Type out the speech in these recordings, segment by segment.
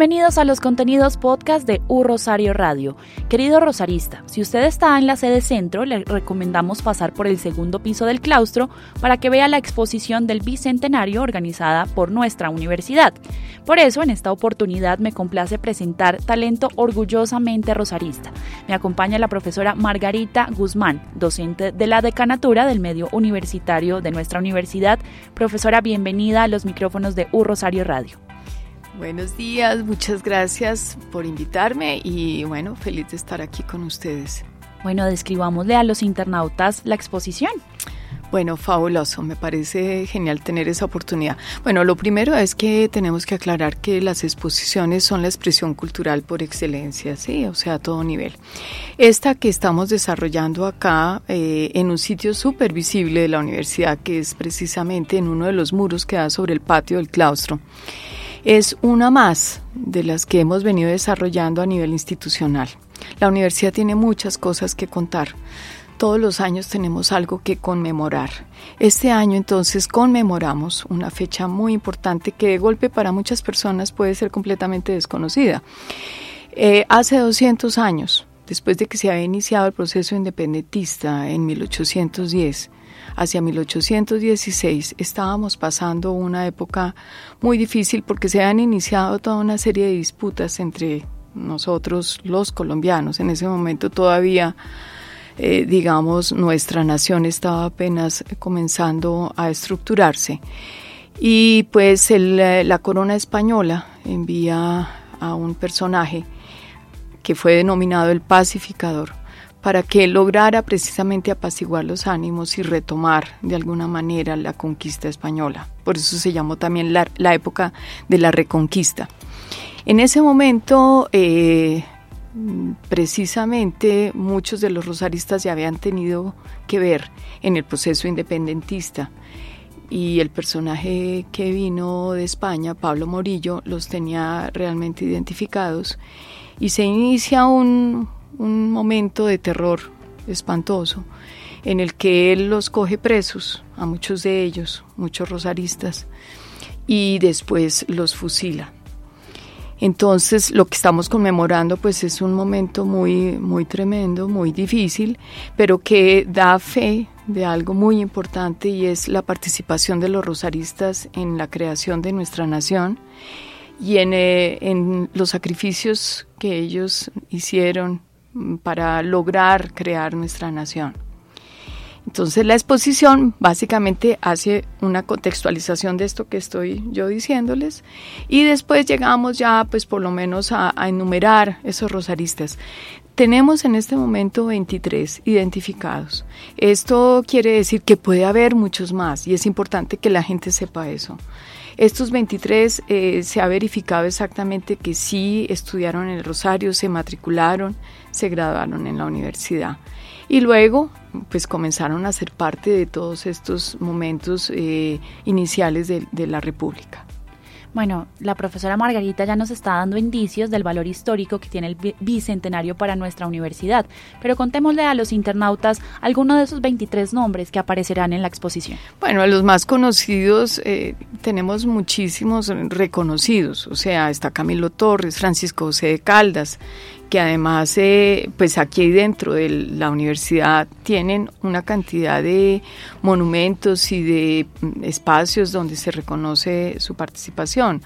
Bienvenidos a los contenidos podcast de U Rosario Radio. Querido rosarista, si usted está en la sede centro, le recomendamos pasar por el segundo piso del claustro para que vea la exposición del Bicentenario organizada por nuestra universidad. Por eso, en esta oportunidad me complace presentar talento orgullosamente rosarista. Me acompaña la profesora Margarita Guzmán, docente de la decanatura del medio universitario de nuestra universidad. Profesora, bienvenida a los micrófonos de U Rosario Radio. Buenos días, muchas gracias por invitarme y bueno, feliz de estar aquí con ustedes. Bueno, describámosle a los internautas la exposición. Bueno, fabuloso, me parece genial tener esa oportunidad. Bueno, lo primero es que tenemos que aclarar que las exposiciones son la expresión cultural por excelencia, sí, o sea, a todo nivel. Esta que estamos desarrollando acá eh, en un sitio súper visible de la universidad, que es precisamente en uno de los muros que da sobre el patio del claustro es una más de las que hemos venido desarrollando a nivel institucional. La universidad tiene muchas cosas que contar. Todos los años tenemos algo que conmemorar. Este año entonces conmemoramos una fecha muy importante que de golpe para muchas personas puede ser completamente desconocida. Eh, hace 200 años, después de que se había iniciado el proceso independentista en 1810, hacia 1816 estábamos pasando una época muy difícil porque se han iniciado toda una serie de disputas entre nosotros los colombianos. En ese momento todavía, eh, digamos, nuestra nación estaba apenas comenzando a estructurarse. Y pues la corona española envía a un personaje que fue denominado el pacificador para que lograra precisamente apaciguar los ánimos y retomar de alguna manera la conquista española. Por eso se llamó también la, época de la reconquista. En ese momento, eh, precisamente muchos de los rosaristas ya habían tenido que ver en el proceso independentista y el personaje que vino de España, Pablo Morillo, los tenía realmente identificados y se inicia un, un momento de terror espantoso en el que él los coge presos, a muchos de ellos, muchos rosaristas, y después los fusila. Entonces, lo que estamos conmemorando pues es un momento muy muy tremendo, muy difícil, pero que da fe de algo muy importante y es la participación de los rosaristas en la creación de nuestra nación y en, eh, en los sacrificios que ellos hicieron para lograr crear nuestra nación. Entonces la exposición básicamente hace una contextualización de esto que estoy yo diciéndoles y después llegamos ya pues por lo menos a, enumerar esos rosaristas. Tenemos en este momento 23 identificados. Esto quiere decir que puede haber muchos más y es importante que la gente sepa eso. Estos 23 eh, se ha verificado exactamente que sí estudiaron en el Rosario, se matricularon, se graduaron en la universidad. Y luego, pues comenzaron a ser parte de todos estos momentos eh, iniciales de, la República. Bueno, la profesora Margarita ya nos está dando indicios del valor histórico que tiene el bicentenario para nuestra universidad, pero contémosle a los internautas algunos de esos 23 nombres que aparecerán en la exposición. Bueno, a los más conocidos eh, tenemos muchísimos reconocidos, o sea, está Camilo Torres, Francisco José de Caldas, que además, eh, pues aquí dentro de la universidad tienen una cantidad de monumentos y de mm, espacios donde se reconoce su participación.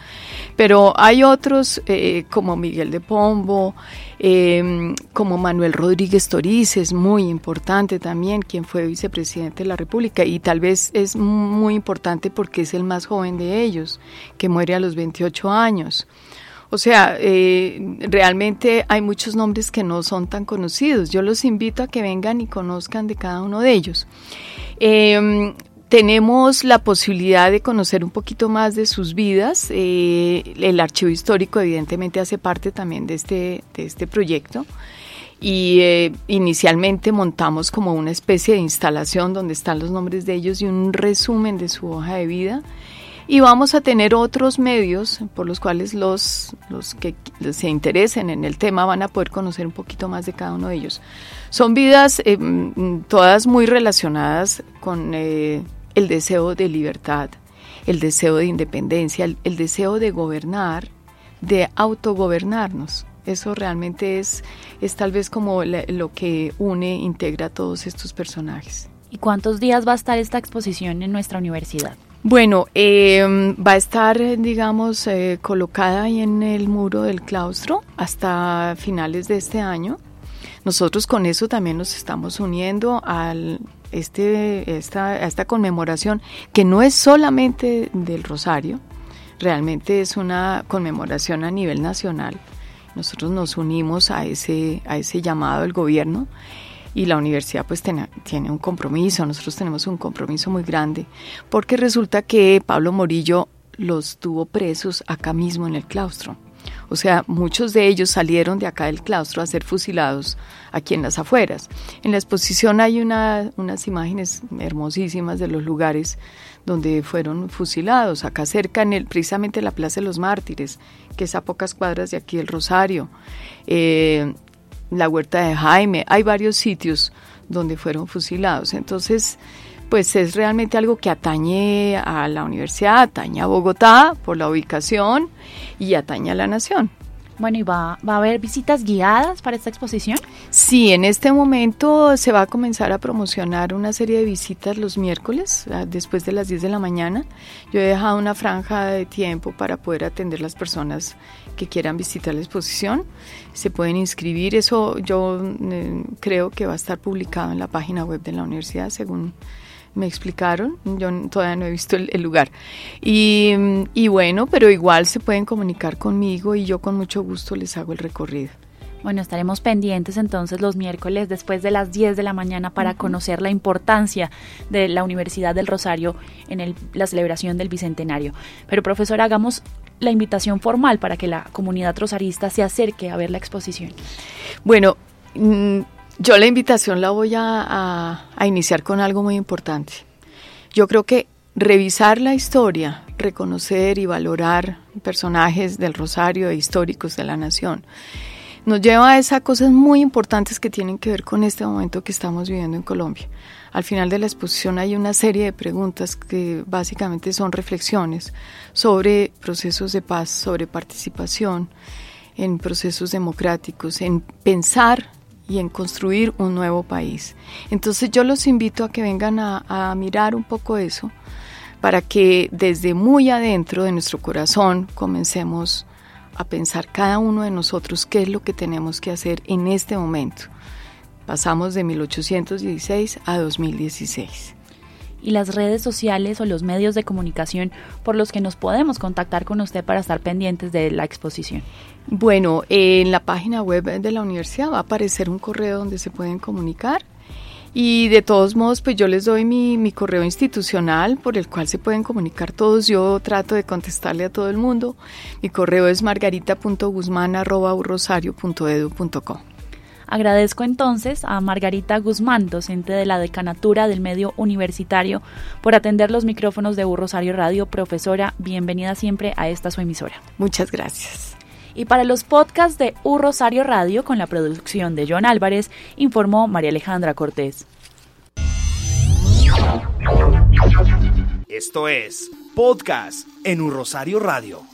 Pero hay otros eh, como Miguel de Pombo, em, como Manuel Rodríguez Torices, muy importante también, quien fue vicepresidente de la República y tal vez es muy importante porque es el más joven de ellos, que muere a los 28 años. O sea, eh, realmente hay muchos nombres que no son tan conocidos. Yo los invito a que vengan y conozcan de cada uno de ellos. Em, tenemos la posibilidad de conocer un poquito más de sus vidas. Eh, el archivo histórico evidentemente hace parte también de este, de este proyecto. Y eh, inicialmente montamos como una especie de instalación donde están los nombres de ellos y un resumen de su hoja de vida y vamos a tener otros medios por los cuales los, los que se interesen en el tema van a poder conocer un poquito más de cada uno de ellos. Son vidas eh, mm, todas muy relacionadas con eh, el deseo de libertad, el deseo de independencia, el, deseo de gobernar, de autogobernarnos. Eso realmente es, es tal vez como lo que une, integra a todos estos personajes. ¿Y cuántos días va a estar esta exposición en nuestra universidad? Bueno, em, va a estar, digamos, eh, colocada ahí en el muro del claustro hasta finales de este año. Nosotros con eso también nos estamos uniendo al este, esta, esta conmemoración, que no es solamente del Rosario, realmente es una conmemoración a nivel nacional. Nosotros nos unimos a ese, a ese llamado del gobierno y la universidad pues tiene, tiene un compromiso, nosotros tenemos un compromiso muy grande, porque resulta que Pablo Morillo los tuvo presos acá mismo en el claustro. O sea, muchos de ellos salieron de acá del claustro a ser fusilados aquí en las afueras. En la exposición hay una, unas imágenes hermosísimas de los lugares donde fueron fusilados, acá cerca, en el, precisamente la Plaza de los Mártires, que es a pocas cuadras de aquí del Rosario. Eh, la huerta de Jaime, hay varios sitios donde fueron fusilados. Entonces, pues es realmente algo que atañe a la universidad, atañe a Bogotá por la ubicación y atañe a la nación. Bueno, ¿y va, va a haber visitas guiadas para esta exposición? Sí, en este momento se va a comenzar a promocionar una serie de visitas los miércoles, ah, después de las 10 de la mañana. Yo he dejado una franja de tiempo para poder atender las personas que quieran visitar la exposición. Se pueden inscribir, eso yo eh, creo que va a estar publicado en la página web de la universidad, según me explicaron, yo todavía no he visto el, lugar. Y, y, bueno, pero igual se pueden comunicar conmigo y yo con mucho gusto les hago el recorrido. Bueno, estaremos pendientes entonces los miércoles después de las 10 de la mañana para conocer la importancia de la Universidad del Rosario en el, la celebración del Bicentenario. Pero profesor, hagamos la invitación formal para que la comunidad rosarista se acerque a ver la exposición. Bueno, mm, yo la invitación la voy a, iniciar con algo muy importante. Yo creo que revisar la historia, reconocer y valorar personajes del Rosario e históricos de la nación, nos lleva a esas cosas muy importantes que tienen que ver con este momento que estamos viviendo en Colombia. Al final de la exposición hay una serie de preguntas que básicamente son reflexiones sobre procesos de paz, sobre participación en procesos democráticos, en pensar y en construir un nuevo país. Entonces yo los invito a que vengan a, mirar un poco eso para que desde muy adentro de nuestro corazón comencemos a pensar cada uno de nosotros qué es lo que tenemos que hacer en este momento. Pasamos de 1816 a 2016 y las redes sociales o los medios de comunicación por los que nos podemos contactar con usted para estar pendientes de la exposición? Bueno, en la página web de la universidad va a aparecer un correo donde se pueden comunicar. Y de todos modos, pues yo les doy mi, correo institucional por el cual se pueden comunicar todos. Yo trato de contestarle a todo el mundo. Mi correo es margarita.guzmán.rosario.edu.co. Agradezco entonces a Margarita Guzmán, docente de la Decanatura del Medio Universitario, por atender los micrófonos de U Rosario Radio. Profesora, bienvenida siempre a esta su emisora. Muchas gracias. Y para los podcasts de U Rosario Radio, con la producción de John Álvarez, informó María Alejandra Cortés. Esto es Podcast en Un Rosario Radio.